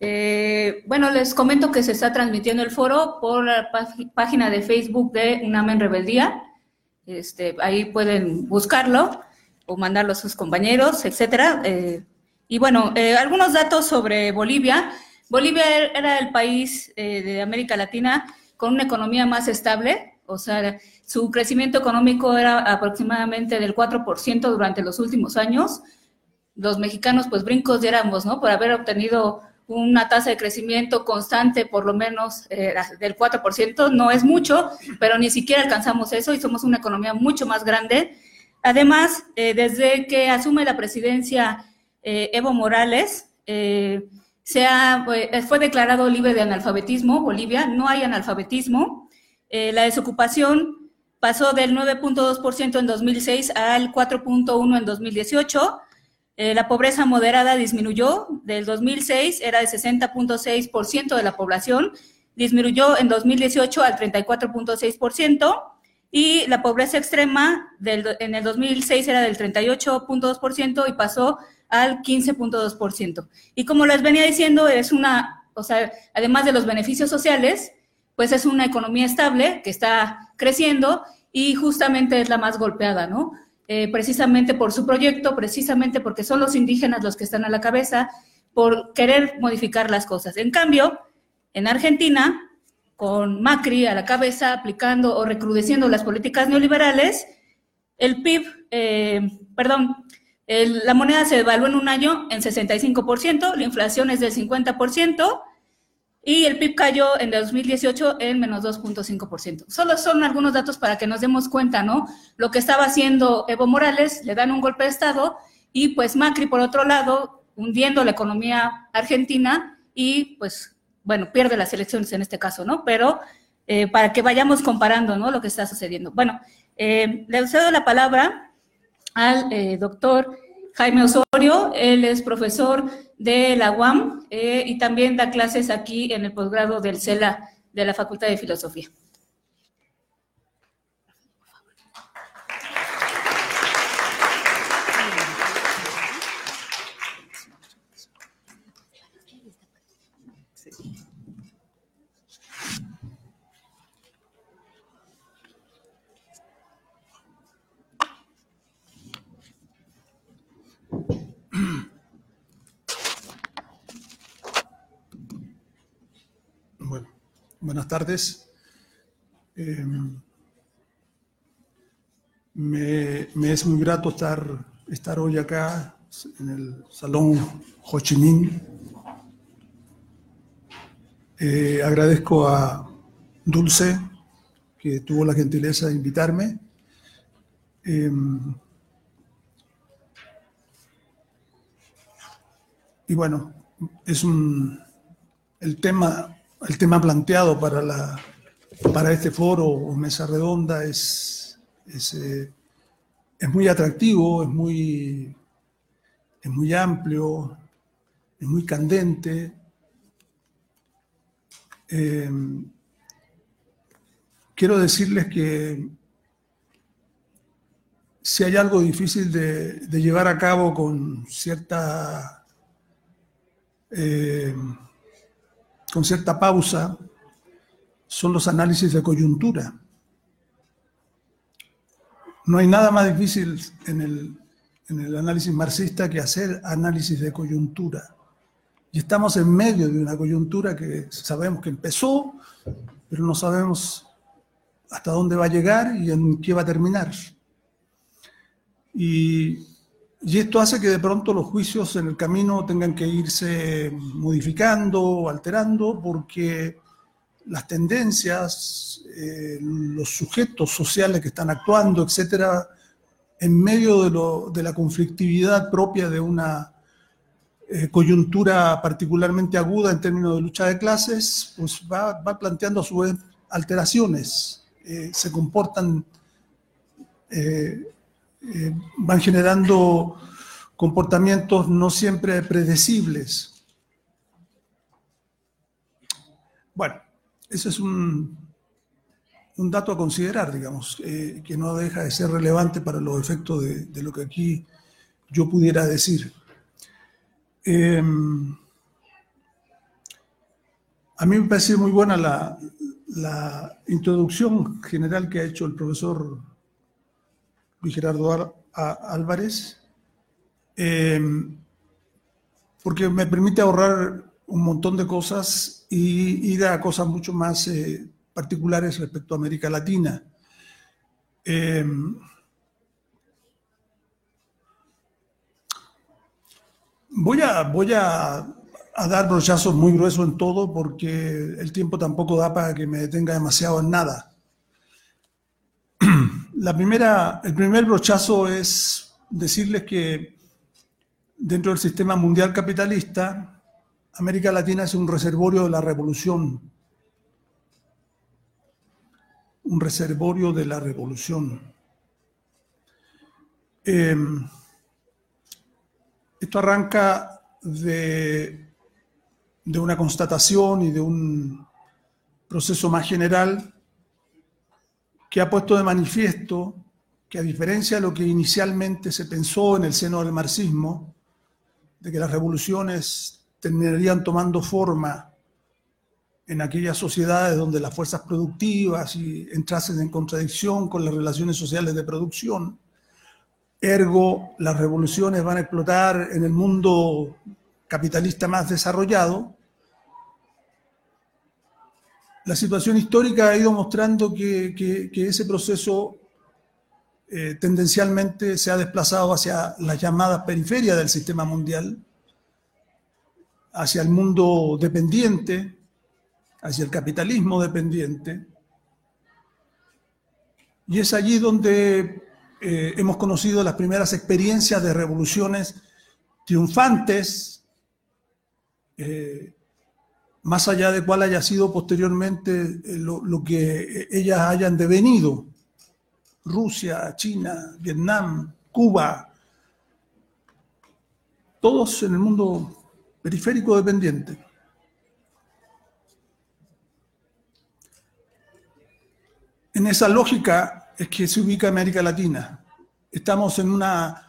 Eh, bueno, les comento que se está transmitiendo el foro por la página de Facebook de UNAM en Rebeldía. Este, ahí pueden buscarlo o mandarlo a sus compañeros, etcétera. Eh, y bueno, eh, algunos datos sobre Bolivia. Bolivia era el país de América Latina con una economía más estable, o sea, su crecimiento económico era aproximadamente del 4% durante los últimos años. Los mexicanos, pues brincos diéramos, ¿no? Por haber obtenido una tasa de crecimiento constante, por lo menos eh, del 4%, no es mucho, pero ni siquiera alcanzamos eso y somos una economía mucho más grande. Además, eh, desde que asume la presidencia eh, Evo Morales, fue declarado libre de analfabetismo, Bolivia, no hay analfabetismo. la desocupación pasó del 9.2% en 2006 al 4.1% en 2018 eh, la pobreza moderada disminuyó del 2006, era de 60.6% de la población, disminuyó en 2018 al 34.6% y la pobreza extrema en el 2006 era del 38.2% y pasó al 15.2%. Y como les venía diciendo, es una, o sea, además de los beneficios sociales, pues es una economía estable que está creciendo y justamente es la más golpeada, ¿no? Eh, precisamente por su proyecto, precisamente porque son los indígenas los que están a la cabeza, por querer modificar las cosas. En cambio, en Argentina, con Macri a la cabeza, aplicando o recrudeciendo las políticas neoliberales, el PIB, eh, perdón, la moneda se devaluó en un año en 65%, la inflación es del 50%, y el PIB cayó en 2018 en menos 2.5%. Solo son algunos datos para que nos demos cuenta, ¿no? Lo que estaba haciendo Evo Morales, le dan un golpe de Estado y pues Macri, por otro lado, hundiendo la economía argentina y pues, bueno, pierde las elecciones en este caso, ¿no? Pero eh, para que vayamos comparando, ¿no? Lo que está sucediendo. Bueno, eh, le cedo la palabra al eh, doctor Jaime Osorio, él es profesor de la UAM eh, y también da clases aquí en el posgrado del CELA de la Facultad de Filosofía. Buenas tardes. Em, me, es muy grato estar, estar hoy acá en el Salón Ho Chi Minh. Eh, agradezco a Dulce, que tuvo la gentileza de invitarme. Em, y bueno, es un, el tema el tema planteado para, la, para este foro o mesa redonda es, es, eh, muy atractivo, es muy, es muy amplio, es muy candente. Eh, quiero decirles que si hay algo difícil de, llevar a cabo con cierta eh, con cierta pausa son los análisis de coyuntura. No hay nada más difícil en el, análisis marxista que hacer análisis de coyuntura. Y estamos en medio de una coyuntura que sabemos que empezó, pero no sabemos hasta dónde va a llegar y en qué va a terminar. Y y esto hace que de pronto los juicios en el camino tengan que irse modificando alterando porque las tendencias, eh, los sujetos sociales que están actuando, etcétera, en medio de, la conflictividad propia de una eh, coyuntura particularmente aguda en términos de lucha de clases, pues va, planteando a su vez alteraciones, eh, se comportan van generando comportamientos no siempre predecibles. Bueno, ese es un, un dato a considerar, digamos, eh, que no deja de ser relevante para los efectos de, lo que aquí yo pudiera decir. Em, A mí me parece muy buena la, introducción general que ha hecho el profesor Luis Gerardo Álvarez, eh, porque me permite ahorrar un montón de cosas y ir a cosas mucho más eh, particulares respecto a América Latina. Eh, voy a, voy a, dar brochazos muy gruesos en todo porque el tiempo tampoco da para que me detenga demasiado en nada. La primera, el primer brochazo es decirles que dentro del sistema mundial capitalista, América Latina es un reservorio de la revolución. Un reservorio de la revolución. Em, esto arranca de, de una constatación y de un proceso más general que ha puesto de manifiesto que a diferencia de lo que inicialmente se pensó en el seno del marxismo, de que las revoluciones terminarían tomando forma en aquellas sociedades donde las fuerzas productivas y entrasen en contradicción con las relaciones sociales de producción. Ergo, las revoluciones van a explotar en el mundo capitalista más desarrollado. La situación histórica ha ido mostrando que, ese proceso eh, tendencialmente se ha desplazado hacia las llamadas periferias del sistema mundial, hacia el mundo dependiente, hacia el capitalismo dependiente. Y es allí donde eh, hemos conocido las primeras experiencias de revoluciones triunfantes, eh, más allá de cuál haya sido posteriormente eh, lo, lo, que ellas hayan devenido. Rusia, China, Vietnam, Cuba, todos en el mundo periférico dependiente. En esa lógica es que se ubica América Latina. Estamos en una,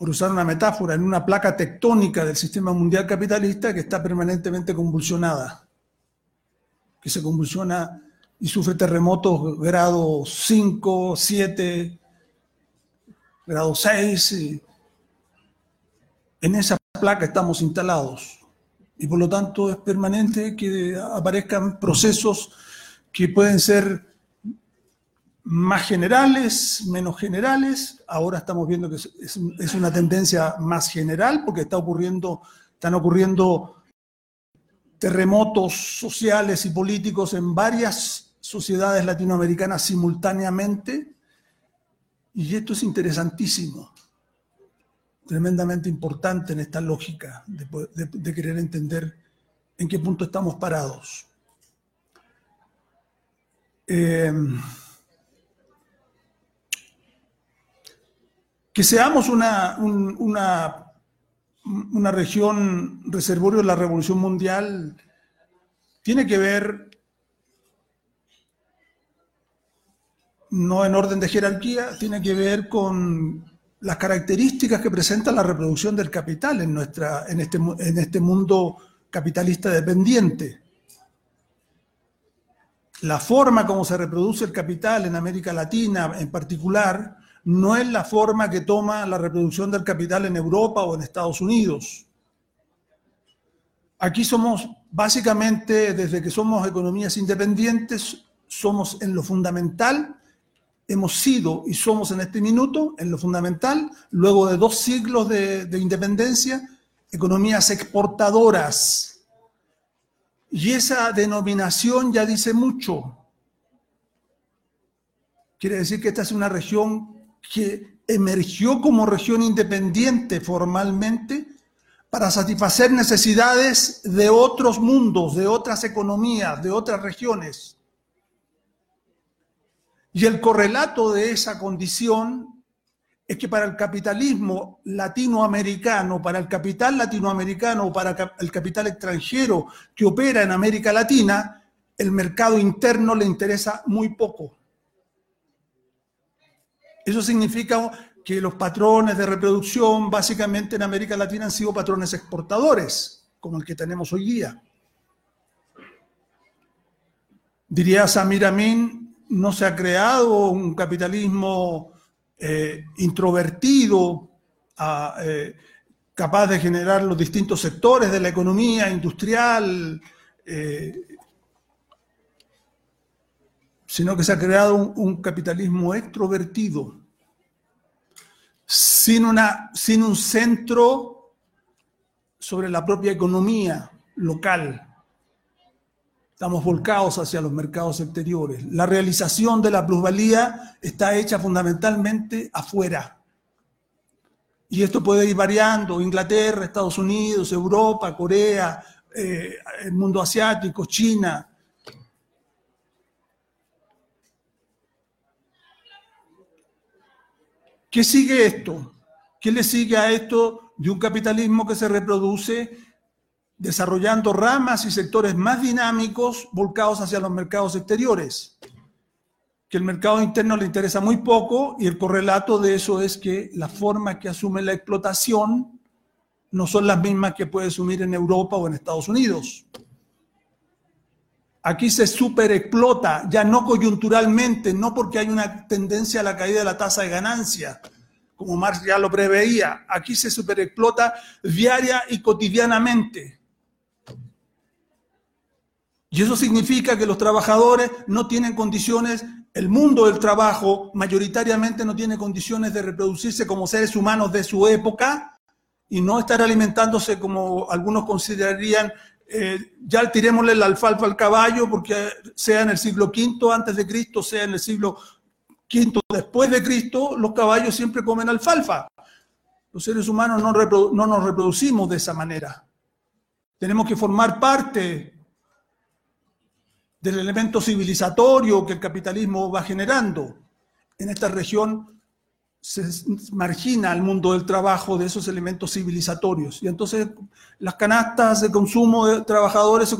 por usar una metáfora, en una placa tectónica del sistema mundial capitalista que está permanentemente convulsionada, que se convulsiona y sufre terremotos grado 5, 7, grado 6, en esa placa estamos instalados. Y por lo tanto es permanente que aparezcan procesos que pueden ser más generales, menos generales. Ahora estamos viendo que es, una tendencia más general porque está ocurriendo, están ocurriendo terremotos sociales y políticos en varias sociedades latinoamericanas simultáneamente. Y esto es interesantísimo tremendamente importante en esta lógica de, querer entender en qué punto estamos parados. Eh, que seamos una, una, región reservorio de la revolución mundial tiene que ver no en orden de jerarquía, tiene que ver con las características que presenta la reproducción del capital en, nuestra, en, este, en este mundo capitalista dependiente. La forma como se reproduce el capital en América Latina en particular no es la forma que toma la reproducción del capital en Europa o en Estados Unidos. Aquí somos básicamente, desde que somos economías independientes, somos en lo fundamental hemos sido y somos en este minuto, en lo fundamental, luego de dos siglos de, independencia, economías exportadoras. Y esa denominación ya dice mucho. Quiere decir que esta es una región que emergió como región independiente formalmente para satisfacer necesidades de otros mundos, de otras economías, de otras regiones. Y el correlato de esa condición es que para el capitalismo latinoamericano, para el capital latinoamericano para el capital extranjero que opera en América Latina, el mercado interno le interesa muy poco. Eso significa que los patrones de reproducción básicamente en América Latina han sido patrones exportadores, como el que tenemos hoy día. Diría Samir Amin, no se ha creado un capitalismo eh, introvertido, eh, capaz de generar los distintos sectores de la economía industrial, eh, sino que se ha creado un, capitalismo extrovertido, sin, una, sin un centro sobre la propia economía local. Estamos volcados hacia los mercados exteriores. La realización de la plusvalía está hecha fundamentalmente afuera. Y esto puede ir variando, Inglaterra, Estados Unidos, Europa, Corea, eh, el mundo asiático, China. ¿Qué sigue esto? ¿Qué le sigue a esto de un capitalismo que se reproduce desarrollando ramas y sectores más dinámicos volcados hacia los mercados exteriores, que el mercado interno le interesa muy poco y el correlato de eso es que las formas que asume la explotación no son las mismas que puede asumir en Europa o en Estados Unidos. Aquí se superexplota, ya no coyunturalmente, no porque hay una tendencia a la caída de la tasa de ganancia, como Marx ya lo preveía. Aquí se superexplota diaria y cotidianamente. Y eso significa que los trabajadores no tienen condiciones, el mundo del trabajo mayoritariamente no tiene condiciones de reproducirse como seres humanos de su época y no estar alimentándose como algunos considerarían, eh, ya tirémosle la alfalfa al caballo porque sea en el siglo V antes de Cristo, sea en el siglo V después de Cristo, los caballos siempre comen alfalfa. Los seres humanos no, no nos reproducimos de esa manera. Tenemos que formar parte del elemento civilizatorio que el capitalismo va generando. En esta región se margina al mundo del trabajo de esos elementos civilizatorios. Y entonces las canastas de consumo de trabajadores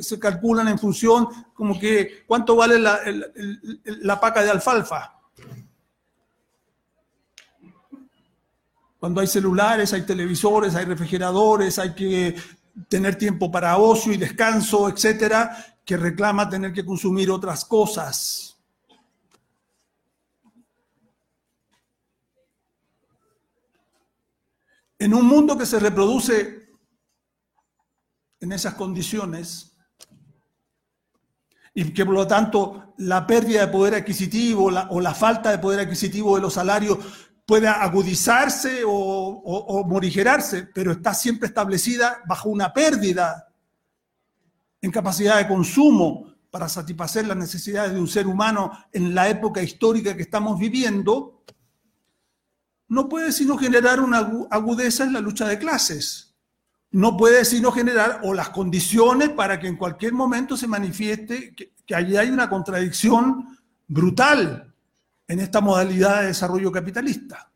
se, calculan en función como que cuánto vale la, la paca de alfalfa. Cuando hay celulares, hay televisores, hay refrigeradores, hay que tener tiempo para ocio y descanso, etcétera, que reclama tener que consumir otras cosas. En un mundo que se reproduce en esas condiciones y que por lo tanto la pérdida de poder adquisitivo o la falta de poder adquisitivo de los salarios pueda agudizarse o, o morigerarse, pero está siempre establecida bajo una pérdida en capacidad de consumo para satisfacer las necesidades de un ser humano en la época histórica que estamos viviendo, no puede sino generar una agudeza en la lucha de clases. No puede sino generar o las condiciones para que en cualquier momento se manifieste que, que allí hay una contradicción brutal en esta modalidad de desarrollo capitalista.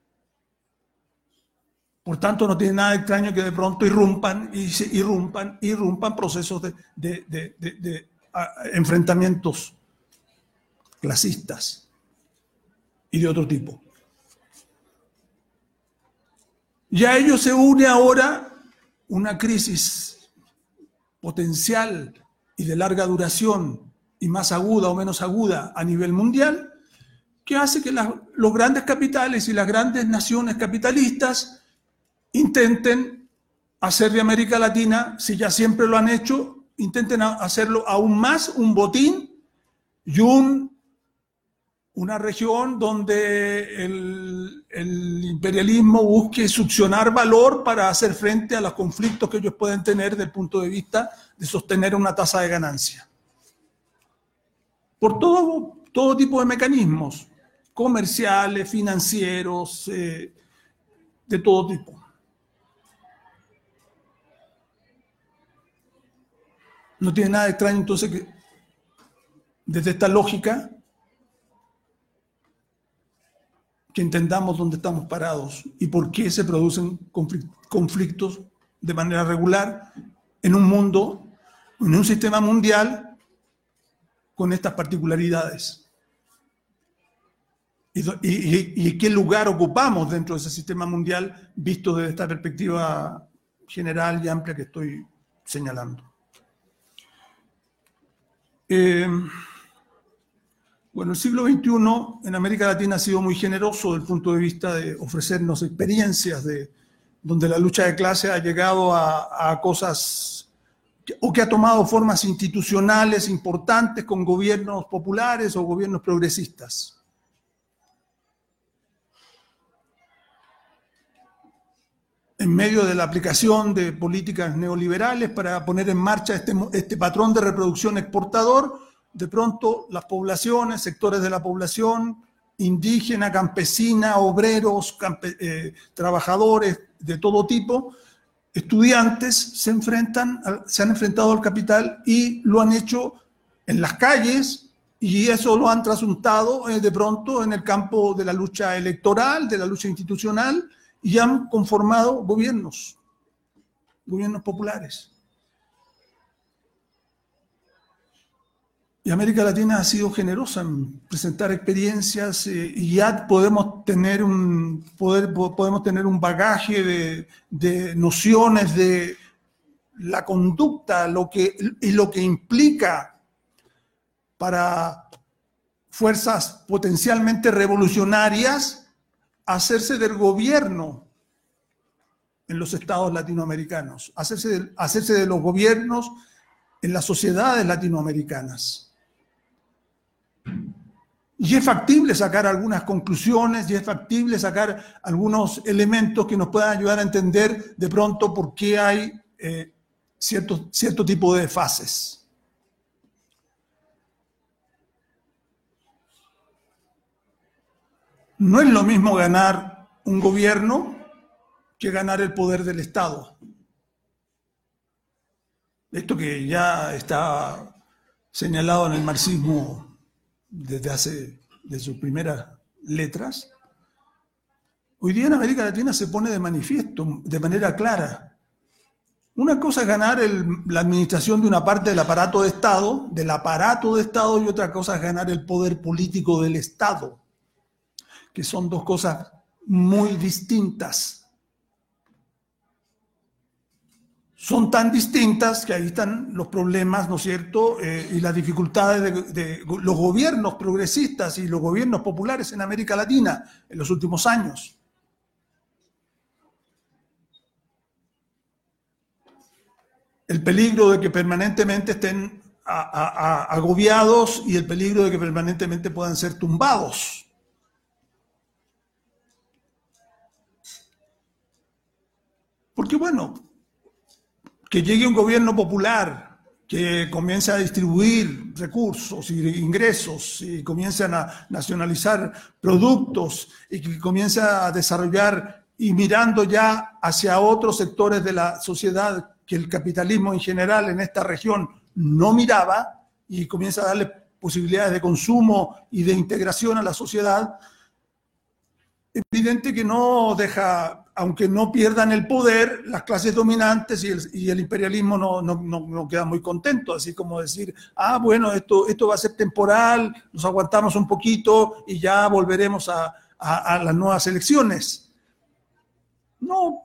Por tanto, no tiene nada extraño que de pronto irrumpan y se irrumpan, irrumpan procesos de, enfrentamientos clasistas y de otro tipo. Y a ello se une ahora una crisis potencial y de larga duración y más aguda o menos aguda a nivel mundial, que hace que los grandes capitales y las grandes naciones capitalistas intenten hacer de América Latina, si ya siempre lo han hecho, intenten hacerlo aún más un botín y un, una región donde el, imperialismo busque succionar valor para hacer frente a los conflictos que ellos pueden tener desde el punto de vista de sostener una tasa de ganancia. Por todo, todo tipo de mecanismos, comerciales, financieros, eh, de todo tipo. No tiene nada de extraño entonces que desde esta lógica que entendamos dónde estamos parados y por qué se producen conflictos de manera regular en un mundo, en un sistema mundial con estas particularidades. Y, qué lugar ocupamos dentro de ese sistema mundial visto desde esta perspectiva general y amplia que estoy señalando. Eh, Bueno, el siglo XXI en América Latina ha sido muy generoso desde el punto de vista de ofrecernos experiencias de, donde la lucha de clase ha llegado a, a cosas o que ha tomado formas institucionales importantes con gobiernos populares o gobiernos progresistas. en medio de la aplicación de políticas neoliberales para poner en marcha este, este patrón de reproducción exportador, de pronto las poblaciones, sectores de la población, indígena, campesina, obreros, eh, trabajadores de todo tipo, estudiantes, se, enfrentan, se han enfrentado al capital y lo han hecho en las calles y eso lo han trasuntado eh, de pronto en el campo de la lucha electoral, de la lucha institucional y han conformado gobiernos, gobiernos populares. Y América Latina ha sido generosa en presentar experiencias eh, y ya podemos tener un, poder, podemos tener un bagaje de, de, nociones de la conducta lo que, y lo que implica para fuerzas potencialmente revolucionarias hacerse del gobierno en los estados latinoamericanos, hacerse hacerse de los gobiernos en las sociedades latinoamericanas. Y es factible sacar algunas conclusiones y es factible sacar algunos elementos que nos puedan ayudar a entender de pronto por qué hay eh, cierto, cierto tipo de fases. No es lo mismo ganar un gobierno que ganar el poder del Estado. Esto que ya está señalado en el marxismo desde hace, de sus primeras letras, hoy día en América Latina se pone de manifiesto de manera clara. Una cosa es ganar la administración de una parte del aparato de Estado, del aparato de Estado, y otra cosa es ganar el poder político del Estado, que son dos cosas muy distintas. Son tan distintas que ahí están los problemas, ¿no es cierto?, eh, y las dificultades de, los gobiernos progresistas y los gobiernos populares en América Latina en los últimos años. El peligro de que permanentemente estén agobiados y el peligro de que permanentemente puedan ser tumbados. Porque bueno, que llegue un gobierno popular que comience a distribuir recursos y ingresos y comience a nacionalizar productos y que comience a desarrollar y mirando ya hacia otros sectores de la sociedad que el capitalismo en general en esta región no miraba y comienza a darle posibilidades de consumo y de integración a la sociedad, evidente que no deja aunque no pierdan el poder, las clases dominantes y el, imperialismo no, no, quedan muy contentos, así como decir, ah, bueno, esto, esto va a ser temporal, nos aguantamos un poquito y ya volveremos a, las nuevas elecciones. No,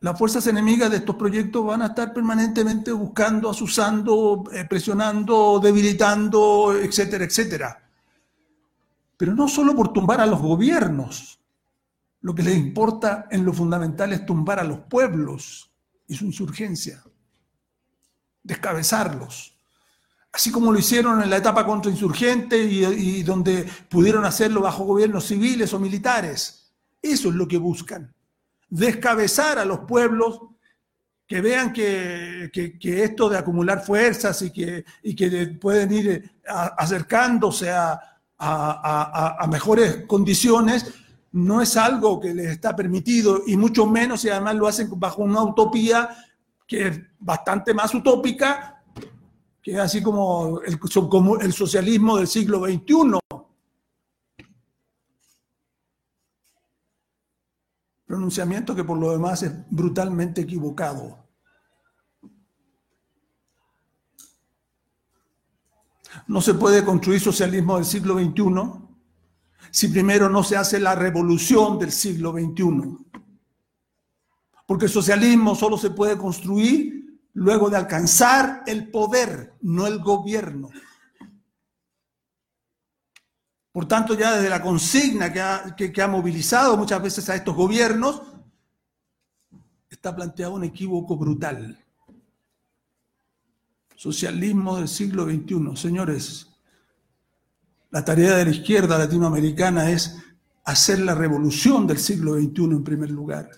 las fuerzas enemigas de estos proyectos van a estar permanentemente buscando, asusando, eh, presionando, debilitando, etcétera, etcétera. Pero no solo por tumbar a los gobiernos, lo que les importa en lo fundamental es tumbar a los pueblos y su insurgencia, descabezarlos. Así como lo hicieron en la etapa contrainsurgente y, y donde pudieron hacerlo bajo gobiernos civiles o militares. Eso es lo que buscan. Descabezar a los pueblos que vean que, esto de acumular fuerzas y que, y que pueden ir acercándose a, a mejores condiciones, no es algo que les está permitido y mucho menos si además lo hacen bajo una utopía que es bastante más utópica, que así como el, como el socialismo del siglo XXI. Pronunciamiento que por lo demás es brutalmente equivocado. No se puede construir socialismo del siglo XXI si primero no se hace la revolución del siglo XXI. Porque el socialismo solo se puede construir luego de alcanzar el poder, no el gobierno. Por tanto, ya desde la consigna que ha, movilizado muchas veces a estos gobiernos, está planteado un equívoco brutal. Socialismo del siglo XXI. Señores, la tarea de la izquierda latinoamericana es hacer la revolución del siglo XXI en primer lugar.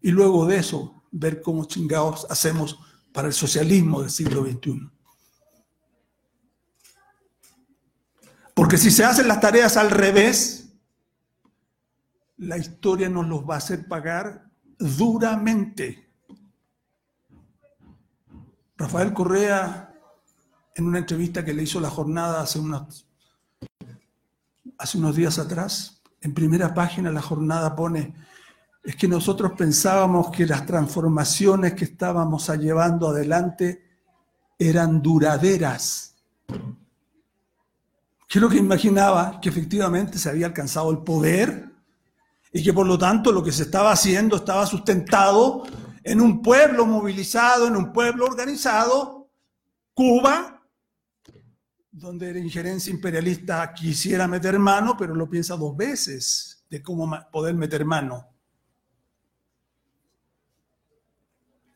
Y luego de eso, ver cómo chingados hacemos para el socialismo del siglo XXI. Porque si se hacen las tareas al revés, la historia nos los va a hacer pagar duramente. Rafael Correa, en una entrevista que le hizo la jornada hace unos, hace unos días atrás, en primera página la jornada pone, es que nosotros pensábamos que las transformaciones que estábamos llevando adelante eran duraderas que lo que imaginaba que efectivamente se había alcanzado el poder y que por lo tanto lo que se estaba haciendo estaba sustentado en un pueblo movilizado, en un pueblo organizado, Cuba, donde la injerencia imperialista quisiera meter mano, pero lo piensa dos veces de cómo poder meter mano.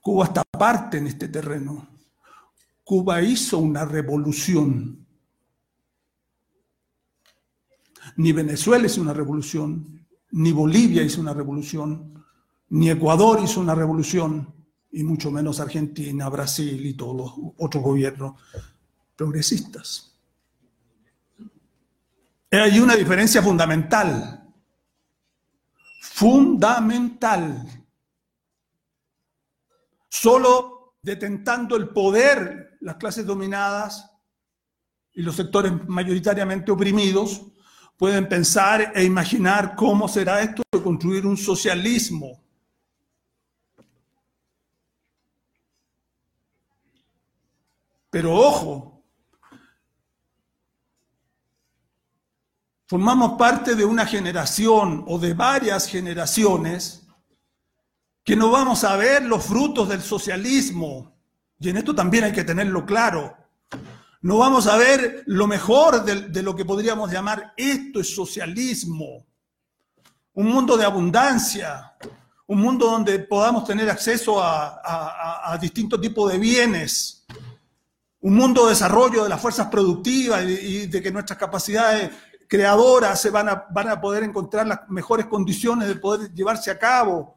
Cuba está aparte en este terreno. Cuba hizo una revolución Ni Venezuela hizo una revolución, ni Bolivia hizo una revolución, ni Ecuador hizo una revolución, y mucho menos Argentina, Brasil y todos los otros gobiernos progresistas. Hay una diferencia fundamental, fundamental. Solo detentando el poder las clases dominadas y los sectores mayoritariamente oprimidos pueden pensar e imaginar cómo será esto de construir un socialismo. Pero ojo, formamos parte de una generación o de varias generaciones que no vamos a ver los frutos del socialismo. Y en esto también hay que tenerlo claro. No vamos a ver lo mejor de, lo que podríamos llamar esto es socialismo. Un mundo de abundancia, un mundo donde podamos tener acceso a, distintos tipos de bienes, un mundo de desarrollo de las fuerzas productivas y, de que nuestras capacidades creadoras se van a, van a poder encontrar las mejores condiciones de poder llevarse a cabo.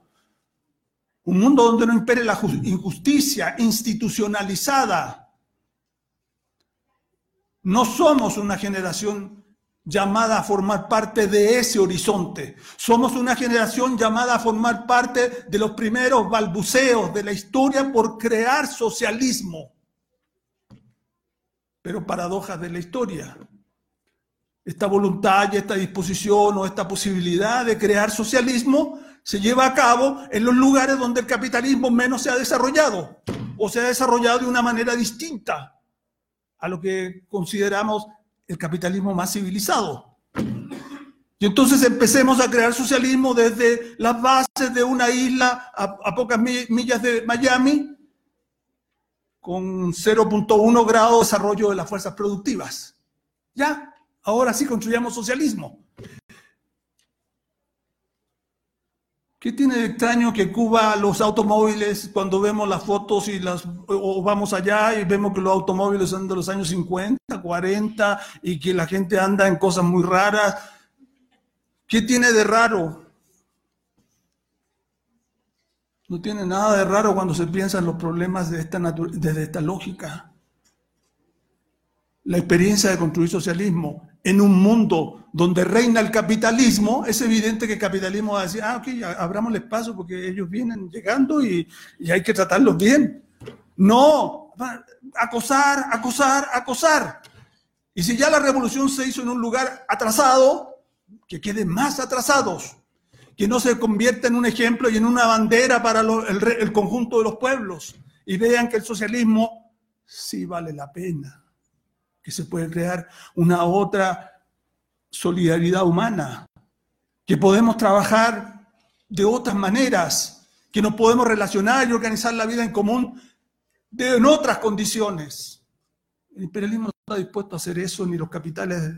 Un mundo donde no impere la injusticia institucionalizada, no somos una generación llamada a formar parte de ese horizonte. Somos una generación llamada a formar parte de los primeros balbuceos de la historia por crear socialismo. Pero paradojas de la historia. Esta voluntad y esta disposición o esta posibilidad de crear socialismo se lleva a cabo en los lugares donde el capitalismo menos se ha desarrollado o se ha desarrollado de una manera distinta a lo que consideramos el capitalismo más civilizado. Y entonces empecemos a crear socialismo desde las bases de una isla a, pocas millas de Miami, con 0.1 grado de desarrollo de las fuerzas productivas. Ya, ahora sí construyamos socialismo. ¿Qué tiene de extraño que Cuba, los automóviles, cuando vemos las fotos y las, o vamos allá y vemos que los automóviles son de los años 50, 40 y que la gente anda en cosas muy raras? ¿Qué tiene de raro? No tiene nada de raro cuando se piensa en los problemas de esta desde esta lógica. La experiencia de construir socialismo en un mundo donde reina el capitalismo, es evidente que el capitalismo va a decir, ah, ok, abramos el espacio porque ellos vienen llegando y, y hay que tratarlos bien. No, acosar, acosar, acosar. Y si ya la revolución se hizo en un lugar atrasado, que queden más atrasados, que no se convierta en un ejemplo y en una bandera para el, el conjunto de los pueblos y vean que el socialismo sí vale la pena que se puede crear una otra solidaridad humana, que podemos trabajar de otras maneras, que nos podemos relacionar y organizar la vida en común en otras condiciones. El imperialismo está dispuesto a hacer eso, ni los capitales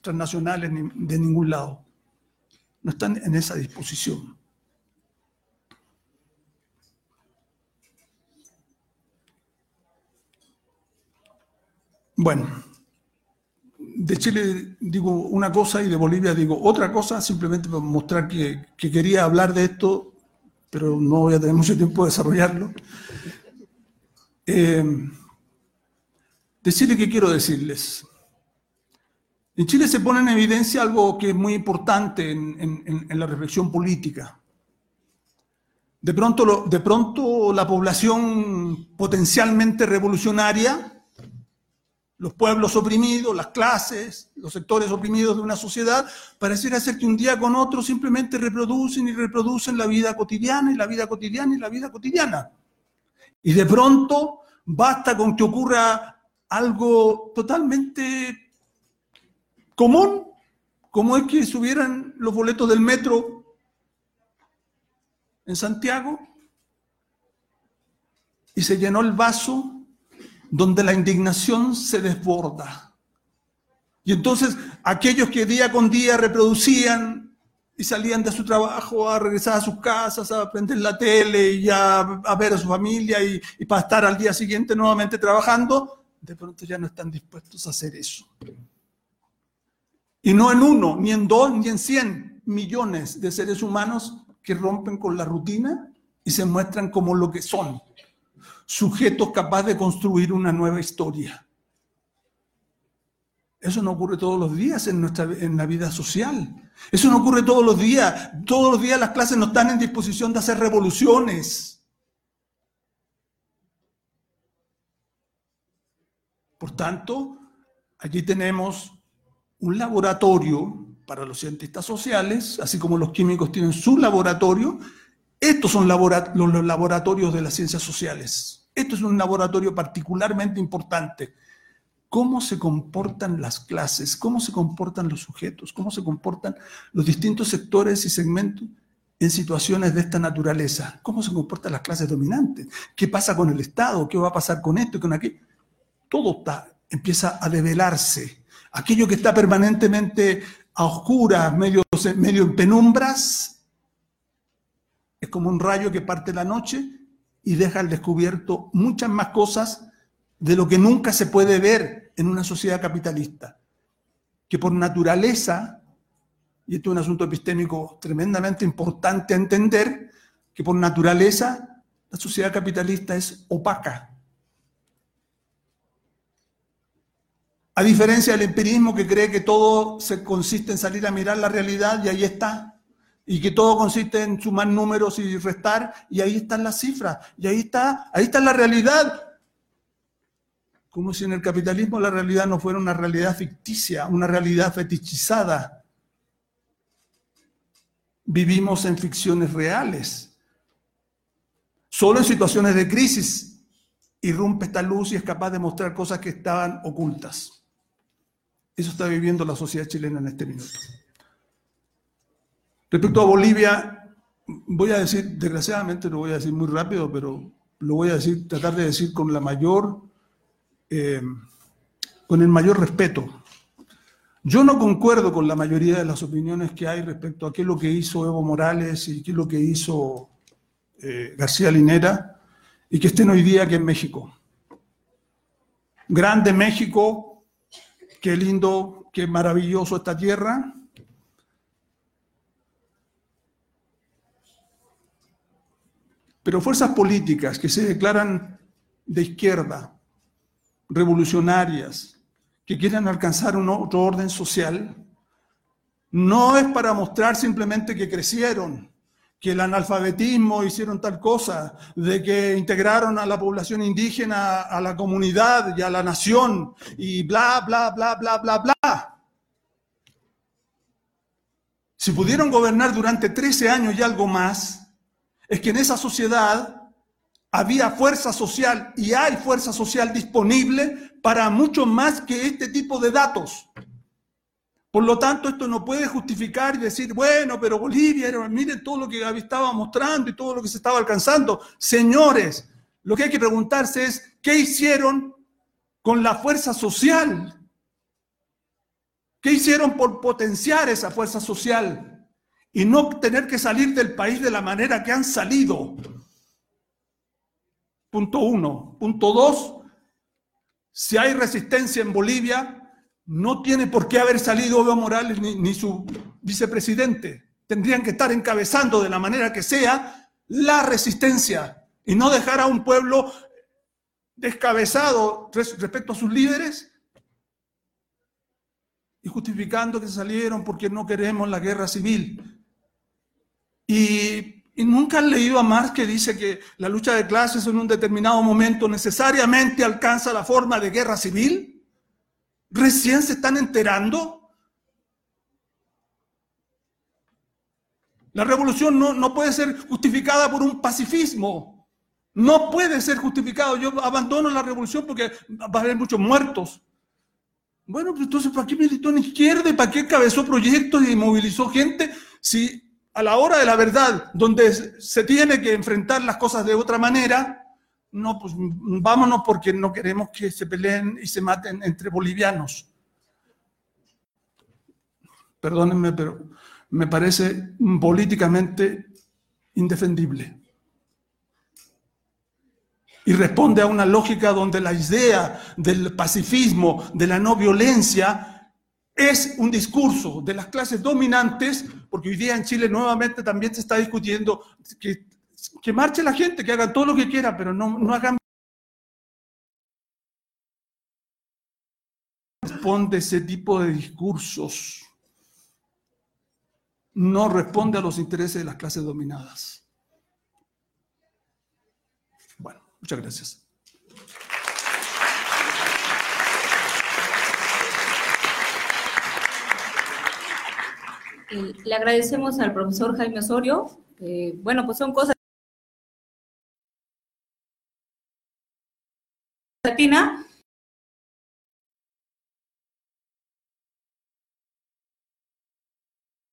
transnacionales, ni de ningún lado. No están en esa disposición. Bueno, de Chile digo una cosa y de Bolivia digo otra cosa, simplemente para mostrar que, quería hablar de esto, pero no voy a tener mucho tiempo de desarrollarlo. Eh, de Chile, ¿qué quiero decirles? En Chile se pone en evidencia algo que es muy importante en, la reflexión política. De pronto, de pronto la población potencialmente revolucionaria los pueblos oprimidos, las clases, los sectores oprimidos de una sociedad, pareciera ser que un día con otro simplemente reproducen y reproducen la vida cotidiana y la vida cotidiana y la vida cotidiana. Y de pronto basta con que ocurra algo totalmente común, como es que subieran los boletos del metro en Santiago y se llenó el vaso donde la indignación se desborda. Y entonces aquellos que día con día reproducían y salían de su trabajo a regresar a sus casas, a prender la tele y a, ver a su familia y, y para estar al día siguiente nuevamente trabajando, de pronto ya no están dispuestos a hacer eso. Y no en uno, ni en dos, ni en cien millones de seres humanos que rompen con la rutina y se muestran como lo que son, sujetos capaces de construir una nueva historia. Eso no ocurre todos los días en, nuestra, en la vida social. Eso no ocurre todos los días. Todos los días las clases no están en disposición de hacer revoluciones. Por tanto, allí tenemos un laboratorio para los cientistas sociales, así como los químicos tienen su laboratorio. Estos son los laboratorios de las ciencias sociales. Esto es un laboratorio particularmente importante. ¿Cómo se comportan las clases? ¿Cómo se comportan los sujetos? ¿Cómo se comportan los distintos sectores y segmentos en situaciones de esta naturaleza? ¿Cómo se comportan las clases dominantes? ¿Qué pasa con el Estado? ¿Qué va a pasar con esto y con aquello? Todo está, empieza a develarse. Aquello que está permanentemente a oscuras, medio, en penumbras, es como un rayo que parte la noche y deja al descubierto muchas más cosas de lo que nunca se puede ver en una sociedad capitalista, que por naturaleza, y esto es un asunto epistémico tremendamente importante a entender, que por naturaleza la sociedad capitalista es opaca. A diferencia del empirismo que cree que todo se consiste en salir a mirar la realidad y ahí está, y que todo consiste en sumar números y restar, y ahí están las cifras, y ahí está, ahí está la realidad. Como si en el capitalismo la realidad no fuera una realidad ficticia, una realidad fetichizada. Vivimos en ficciones reales. Solo en situaciones de crisis irrumpe esta luz y es capaz de mostrar cosas que estaban ocultas. Eso está viviendo la sociedad chilena en este minuto. Respecto a Bolivia, voy a decir, desgraciadamente lo voy a decir muy rápido, pero lo voy a decir, tratar de decir con la mayor, eh, con el mayor respeto. Yo no concuerdo con la mayoría de las opiniones que hay respecto a qué es lo que hizo Evo Morales y qué es lo que hizo eh, García Linera y que estén hoy día aquí en México. Grande México, qué lindo, qué maravilloso esta tierra, Pero fuerzas políticas que se declaran de izquierda, revolucionarias, que quieren alcanzar un otro orden social, no es para mostrar simplemente que crecieron, que el analfabetismo hicieron tal cosa, de que integraron a la población indígena a la comunidad y a la nación y bla, bla, bla, bla, bla, bla. Si pudieron gobernar durante 13 años y algo más, es que en esa sociedad había fuerza social y hay fuerza social disponible para mucho más que este tipo de datos. Por lo tanto, esto no puede justificar y decir, bueno, pero Bolivia, miren todo lo que estaba mostrando y todo lo que se estaba alcanzando. Señores, lo que hay que preguntarse es, ¿qué hicieron con la fuerza social. ¿Qué hicieron por potenciar esa fuerza social y no tener que salir del país de la manera que han salido? Punto uno. Punto dos, si hay resistencia en Bolivia, no tiene por qué haber salido Evo Morales ni, su vicepresidente. Tendrían que estar encabezando de la manera que sea la resistencia y no dejar a un pueblo descabezado respecto a sus líderes y justificando que salieron porque no queremos la guerra civil. Y, nunca han leído a Marx que dice que la lucha de clases en un determinado momento necesariamente alcanza la forma de guerra civil. Recién se están enterando. La revolución no, no puede ser justificada por un pacifismo. No puede ser justificado. Yo abandono la revolución porque va a haber muchos muertos. Bueno, pues entonces, ¿para qué militó en izquierda y para qué cabezó proyectos y movilizó gente? Si a la hora de la verdad, donde se tiene que enfrentar las cosas de otra manera, no, pues vámonos porque no queremos que se peleen y se maten entre bolivianos. Perdónenme, pero me parece políticamente indefendible y responde a una lógica donde la idea del pacifismo, de la no violencia, es un discurso de las clases dominantes, porque hoy día en Chile nuevamente también se está discutiendo que, que marche la gente, que hagan todo lo que quiera, pero no, no hagan... Responde ese tipo de discursos. No responde a los intereses de las clases dominadas. Muchas gracias. Eh, le agradecemos al profesor Jaime Osorio. bueno, pues son cosas. Latina,